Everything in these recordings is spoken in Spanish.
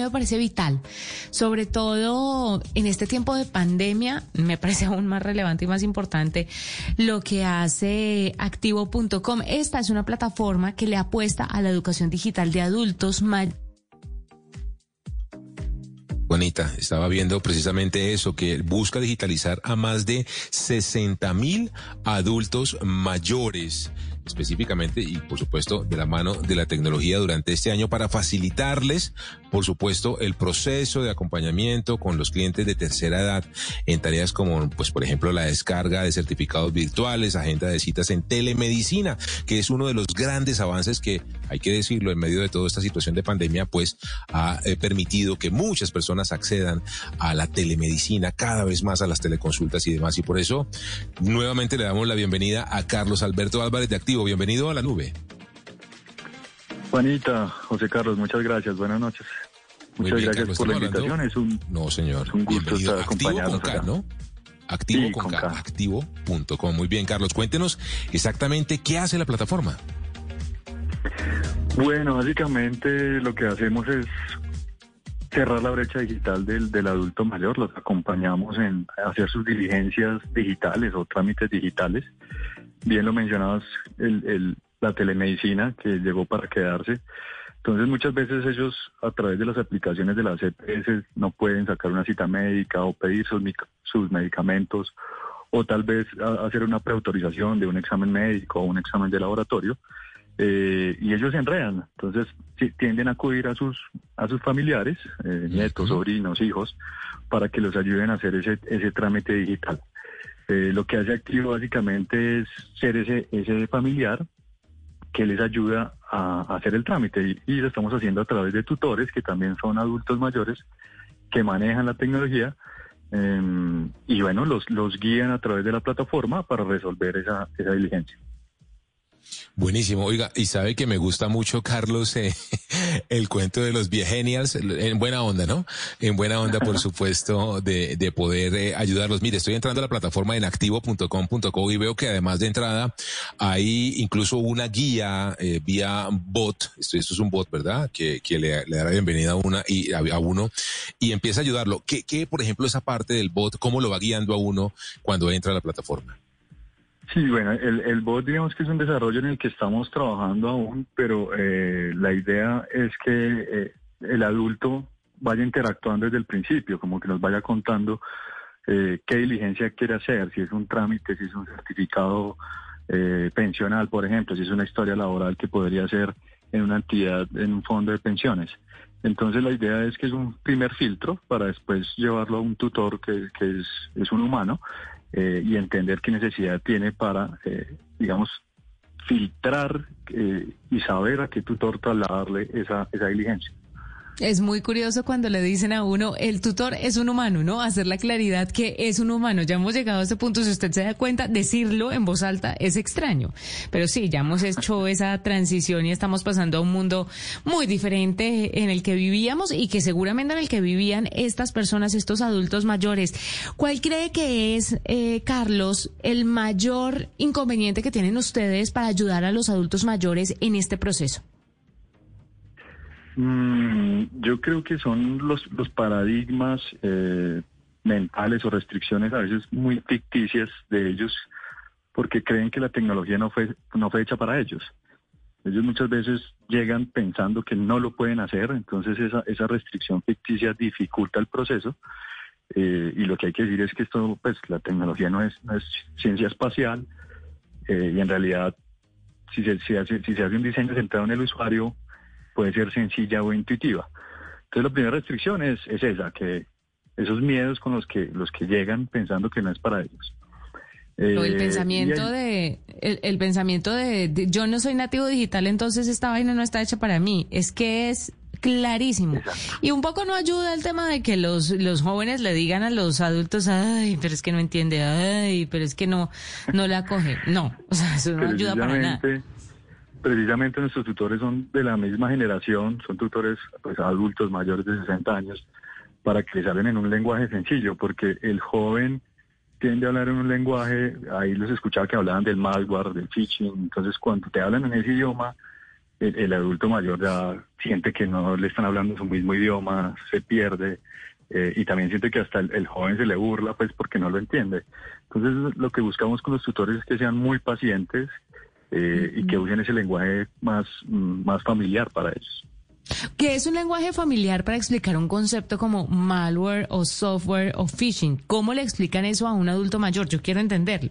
me parece vital. Sobre sobre todo en este tiempo de pandemia, me parece aún más relevante y más importante lo que hace activo.com. Esta es una plataforma que le apuesta a la educación digital de adultos mayores. Bonita, estaba viendo precisamente eso, que busca digitalizar a más de 60 mil adultos mayores específicamente y por supuesto de la mano de la tecnología durante este año para facilitarles, por supuesto, el proceso de acompañamiento con los clientes de tercera edad en tareas como, pues, por ejemplo, la descarga de certificados virtuales, agenda de citas en telemedicina, que es uno de los grandes avances que, hay que decirlo, en medio de toda esta situación de pandemia, pues ha eh, permitido que muchas personas accedan a la telemedicina, cada vez más a las teleconsultas y demás. Y por eso, nuevamente le damos la bienvenida a Carlos Alberto Álvarez de Bienvenido a la nube. Juanita, José Carlos, muchas gracias. Buenas noches. Muchas gracias por la invitación. Es un, no, señor. un gusto estar acompañado. ¿no? Activo con, K, activo.com. Muy bien, Carlos, cuéntenos exactamente qué hace la plataforma. Bueno, básicamente lo que hacemos es cerrar la brecha digital del, del adulto mayor, los acompañamos en hacer sus diligencias digitales o trámites digitales bien lo mencionabas, el, la telemedicina que llegó para quedarse. Entonces muchas veces ellos a través de las aplicaciones de las EPS no pueden sacar una cita médica o pedir sus, sus medicamentos o tal vez hacer una preautorización de un examen médico o un examen de laboratorio eh, y ellos se enredan. Entonces tienden a acudir a sus a sus familiares, eh, nietos, sobrinos, hijos, para que los ayuden a hacer ese, ese trámite digital. Eh, lo que hace Activo básicamente es ser ese, ese familiar que les ayuda a, hacer el trámite y, lo estamos haciendo a través de tutores que también son adultos mayores que manejan la tecnología em, y bueno, los, los guían a través de la plataforma para resolver esa, esa diligencia. Buenísimo. Oiga, y sabe que me gusta mucho, Carlos, eh, el cuento de los viegenials, en buena onda, ¿no? En buena onda, por supuesto, de, de poder eh, ayudarlos. Mire, estoy entrando a la plataforma en activo.com.co y veo que además de entrada hay incluso una guía eh, vía bot. Esto, esto, es un bot, ¿verdad? Que, que le, le, da la bienvenida a una y a, a, uno y empieza a ayudarlo. ¿Qué, ¿Qué, por ejemplo, esa parte del bot, cómo lo va guiando a uno cuando entra a la plataforma? Sí, bueno, el, el bot digamos que es un desarrollo en el que estamos trabajando aún, pero eh, la idea es que eh, el adulto vaya interactuando desde el principio, como que nos vaya contando eh, qué diligencia quiere hacer, si es un trámite, si es un certificado eh, pensional, por ejemplo, si es una historia laboral que podría ser en una entidad, en un fondo de pensiones. Entonces la idea es que es un primer filtro para después llevarlo a un tutor que, que es, es un humano eh, y entender qué necesidad tiene para, eh, digamos, filtrar eh, y saber a qué tutor trasladarle esa, esa diligencia. Es muy curioso cuando le dicen a uno, el tutor es un humano, ¿no? Hacer la claridad que es un humano. Ya hemos llegado a ese punto, si usted se da cuenta, decirlo en voz alta es extraño. Pero sí, ya hemos hecho esa transición y estamos pasando a un mundo muy diferente en el que vivíamos y que seguramente en el que vivían estas personas, estos adultos mayores. ¿Cuál cree que es, eh, Carlos, el mayor inconveniente que tienen ustedes para ayudar a los adultos mayores en este proceso? Mm, yo creo que son los, los paradigmas eh, mentales o restricciones a veces muy ficticias de ellos porque creen que la tecnología no fue, no fue hecha para ellos. Ellos muchas veces llegan pensando que no lo pueden hacer, entonces esa, esa restricción ficticia dificulta el proceso. Eh, y lo que hay que decir es que esto, pues la tecnología no es, ciencia espacial eh, y en realidad si se, si se hace un diseño centrado en el usuario, puede ser sencilla o intuitiva. Entonces la primera restricción es, esa, que esos miedos con los que, los que llegan pensando que no es para ellos. El Eh, pensamiento de, el, el pensamiento de, de yo no soy nativo digital, entonces esta vaina no está hecha para mí. Es que es clarísimo. Y un poco no ayuda el tema de que los, los jóvenes le digan a los adultos, ay, pero es que no entiende, ay, pero es que no, no la coge. No, o sea, eso no ayuda para nada. Precisamente, nuestros tutores son de la misma generación, son tutores pues adultos mayores de 60 años, para que les hablen en un lenguaje sencillo, porque el joven tiende a hablar en un lenguaje, ahí los escuchaba que hablaban del malware, del phishing, entonces cuando te hablan en ese idioma, el, adulto mayor ya siente que no le están hablando su mismo idioma, se pierde, eh, y también siente que hasta el joven se le burla, pues porque no lo entiende. Entonces lo que buscamos con los tutores es que sean muy pacientes eh, y que usen ese lenguaje más, más familiar para ellos. Que es un lenguaje familiar para explicar un concepto como malware o software o phishing. ¿Cómo le explican eso a un adulto mayor? Yo quiero entenderlo.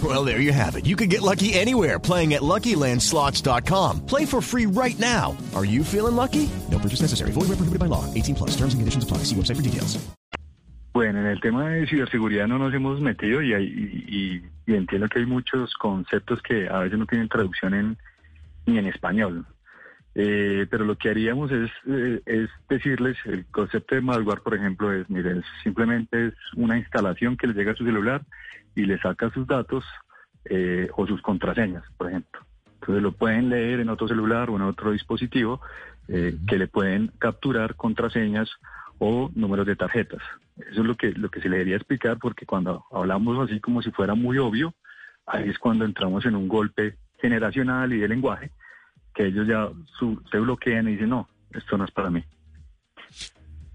Well, there you have it. You can get lucky anywhere playing at LuckyLandSlots.com. Play for free right now. Are you feeling lucky? No purchase necessary. Void where prohibited by law. 18 plus. Terms and conditions apply. See website for details. Bueno, en el tema de ciberseguridad no nos hemos metido y, hay- y, y- entiendo que hay muchos conceptos que a veces no tienen traducción en, ni en español. Eh, pero lo que haríamos es, eh, es decirles, el concepto de malware, por ejemplo, es, miren, simplemente es una instalación que le llega a su celular y le saca sus datos eh, o sus contraseñas, por ejemplo. Entonces lo pueden leer en otro celular o en otro dispositivo eh, que le pueden capturar contraseñas o números de tarjetas. Eso es lo que, lo que se le debería explicar porque cuando hablamos así como si fuera muy obvio, ahí es cuando entramos en un golpe generacional y de lenguaje que ellos ya se bloquean y dicen, no, esto no es para mí.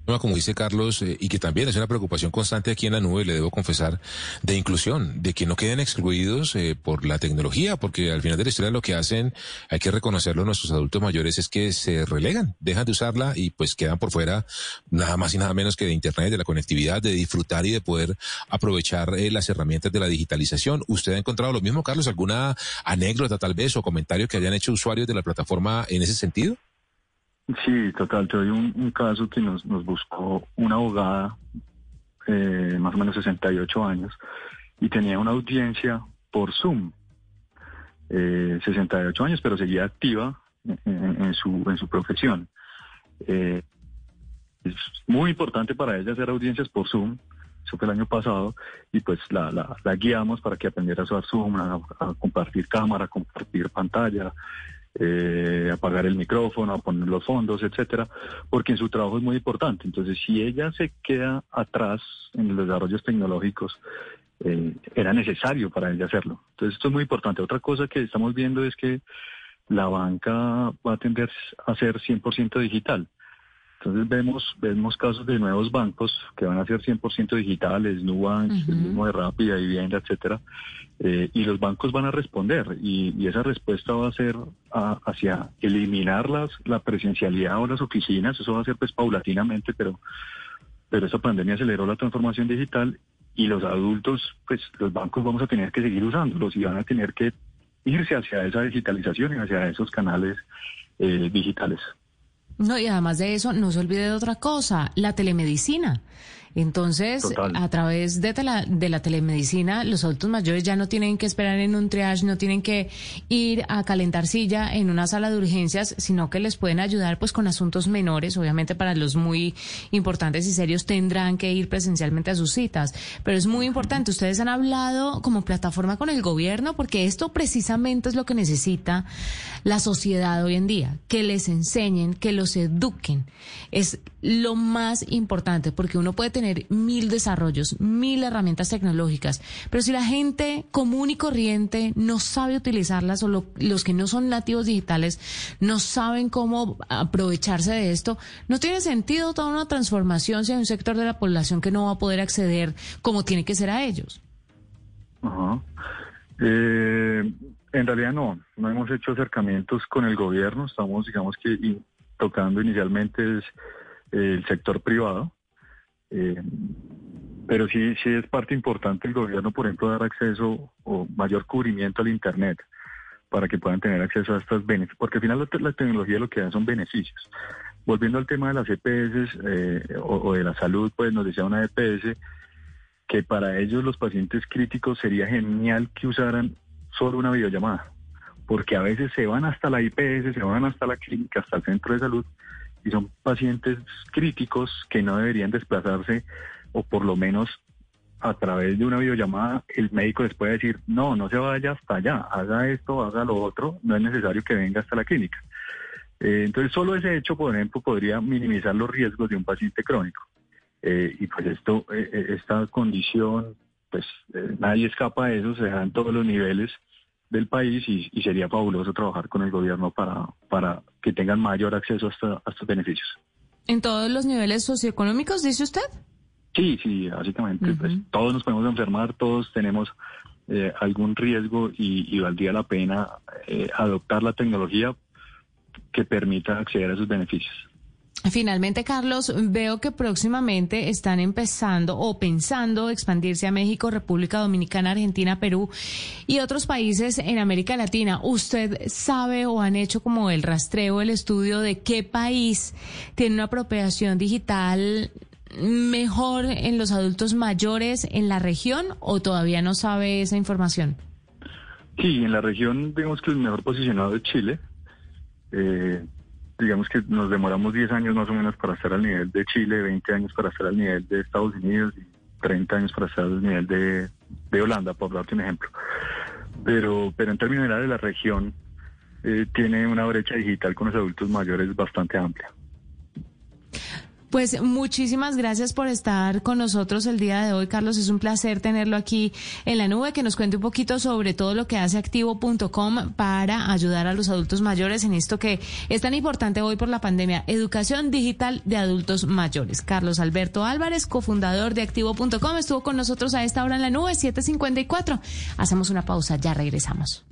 Como dice Carlos, eh, y que también es una preocupación constante aquí en la nube, le debo confesar, de inclusión, de que no queden excluidos eh, por la tecnología, porque al final de la historia lo que hacen, hay que reconocerlo, nuestros adultos mayores es que se relegan, dejan de usarla y pues quedan por fuera nada más y nada menos que de Internet, de la conectividad, de disfrutar y de poder aprovechar eh, las herramientas de la digitalización. ¿Usted ha encontrado lo mismo, Carlos? ¿Alguna anécdota tal vez o comentario que hayan hecho usuarios de la plataforma en ese sentido? Sí, total. Te doy un, caso que nos, nos buscó una abogada, eh, más o menos 68 años, y tenía una audiencia por Zoom. Eh, 68 años, pero seguía activa en su, en su profesión. Eh, es muy importante para ella hacer audiencias por Zoom. Eso fue el año pasado y pues la, la, la guiamos para que aprendiera a usar Zoom, a, a compartir cámara, a compartir pantalla, eh, apagar el micrófono, a poner los fondos, etcétera, porque en su trabajo es muy importante. Entonces, si ella se queda atrás en los desarrollos tecnológicos, eh, era necesario para ella hacerlo. Entonces, esto es muy importante. Otra cosa que estamos viendo es que la banca va a tender a ser 100% digital. Entonces vemos vemos casos de nuevos bancos que van a ser 100% digitales, Nubank, el mismo de Rápida, Vivienda, etcétera, eh, y los bancos van a responder y, y esa respuesta va a ser a- hacia eliminar las, la presencialidad o las oficinas, eso va a ser pues paulatinamente, pero pero esa pandemia aceleró la transformación digital y los adultos, pues los bancos vamos a tener que seguir usándolos y van a tener que irse hacia esa digitalización y hacia esos canales eh, digitales. No, y además de eso, no se olvide de otra cosa, la telemedicina. Entonces, Total. a través de, tela- de la telemedicina, los adultos mayores ya no tienen que esperar en un triage, no tienen que ir a calentar silla en una sala de urgencias, sino que les pueden ayudar pues con asuntos menores. Obviamente para los muy importantes y serios tendrán que ir presencialmente a sus citas. Pero es muy importante, ustedes han hablado como plataforma con el gobierno porque esto precisamente es lo que necesita la sociedad hoy en día, que les enseñen, que los eduquen. Es lo más importante porque uno puede tener mil desarrollos, mil herramientas tecnológicas, pero si la gente común y corriente no sabe utilizarlas o lo- los que no son nativos digitales no saben cómo aprovecharse de esto, no tiene sentido toda una transformación si hay un sector de la población que no va a poder acceder como tiene que ser a ellos. Eh, en realidad no, no hemos hecho acercamientos con el gobierno, estamos digamos que tocando inicialmente es, el sector privado Eh, pero sí, sí es parte importante el gobierno, por ejemplo, dar acceso o mayor cubrimiento al Internet para que puedan tener acceso a estos beneficios, porque al final la, tecnología lo que da son beneficios. Volviendo al tema de las EPS eh, o, de la salud, pues nos decía una EPS que para ellos los pacientes críticos sería genial que usaran solo una videollamada, porque a veces se van hasta la IPS, se van hasta la clínica, hasta el centro de salud, y son pacientes críticos que no deberían desplazarse o por lo menos a través de una videollamada el médico les puede decir, no, no se vaya hasta allá, haga esto, haga lo otro, no es necesario que venga hasta la clínica. Eh, entonces, solo ese hecho, por ejemplo, podría minimizar los riesgos de un paciente crónico. Eh, y pues esto, eh, esta condición, pues nadie escapa de eso, se da en todos los niveles del país y, y, sería fabuloso trabajar con el gobierno para, para que tengan mayor acceso a, a estos beneficios. ¿En todos los niveles socioeconómicos, dice usted? Sí, sí, básicamente. Uh -huh. pues, todos nos podemos enfermar, todos tenemos eh, algún riesgo y, y, valdría la pena eh, adoptar la tecnología que permita acceder a esos beneficios. Finalmente, Carlos, veo que próximamente están empezando o pensando expandirse a México, República Dominicana, Argentina, Perú y otros países en América Latina. ¿Usted sabe o han hecho como el rastreo, el estudio de qué país tiene una apropiación digital mejor en los adultos mayores en la región o todavía no sabe esa información? Sí, en la región vemos que el mejor posicionado es Chile. Eh, digamos que nos demoramos 10 años más o menos para estar al nivel de Chile, 20 años para estar al nivel de Estados Unidos y 30 años para estar al nivel de, de Holanda, por darte un ejemplo. Pero, pero en términos generales la región eh, tiene una brecha digital con los adultos mayores bastante amplia. Pues muchísimas gracias por estar con nosotros el día de hoy, Carlos. Es un placer tenerlo aquí en la nube, que nos cuente un poquito sobre todo lo que hace activo.com para ayudar a los adultos mayores en esto que es tan importante hoy por la pandemia, educación digital de adultos mayores. Carlos Alberto Álvarez, cofundador de activo.com, estuvo con nosotros a esta hora en la nube, 754. Hacemos una pausa, ya regresamos.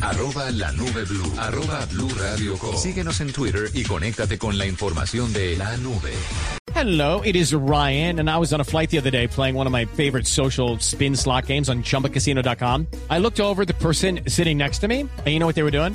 Arroba la nube blue. Arroba blue radio com. Síguenos en Twitter y conéctate con la información de la nube. Hello, it is Ryan, and I was on a flight the other day playing one of my favorite social spin slot games on chumbacasino.com. I looked over the person sitting next to me, and you know what they were doing?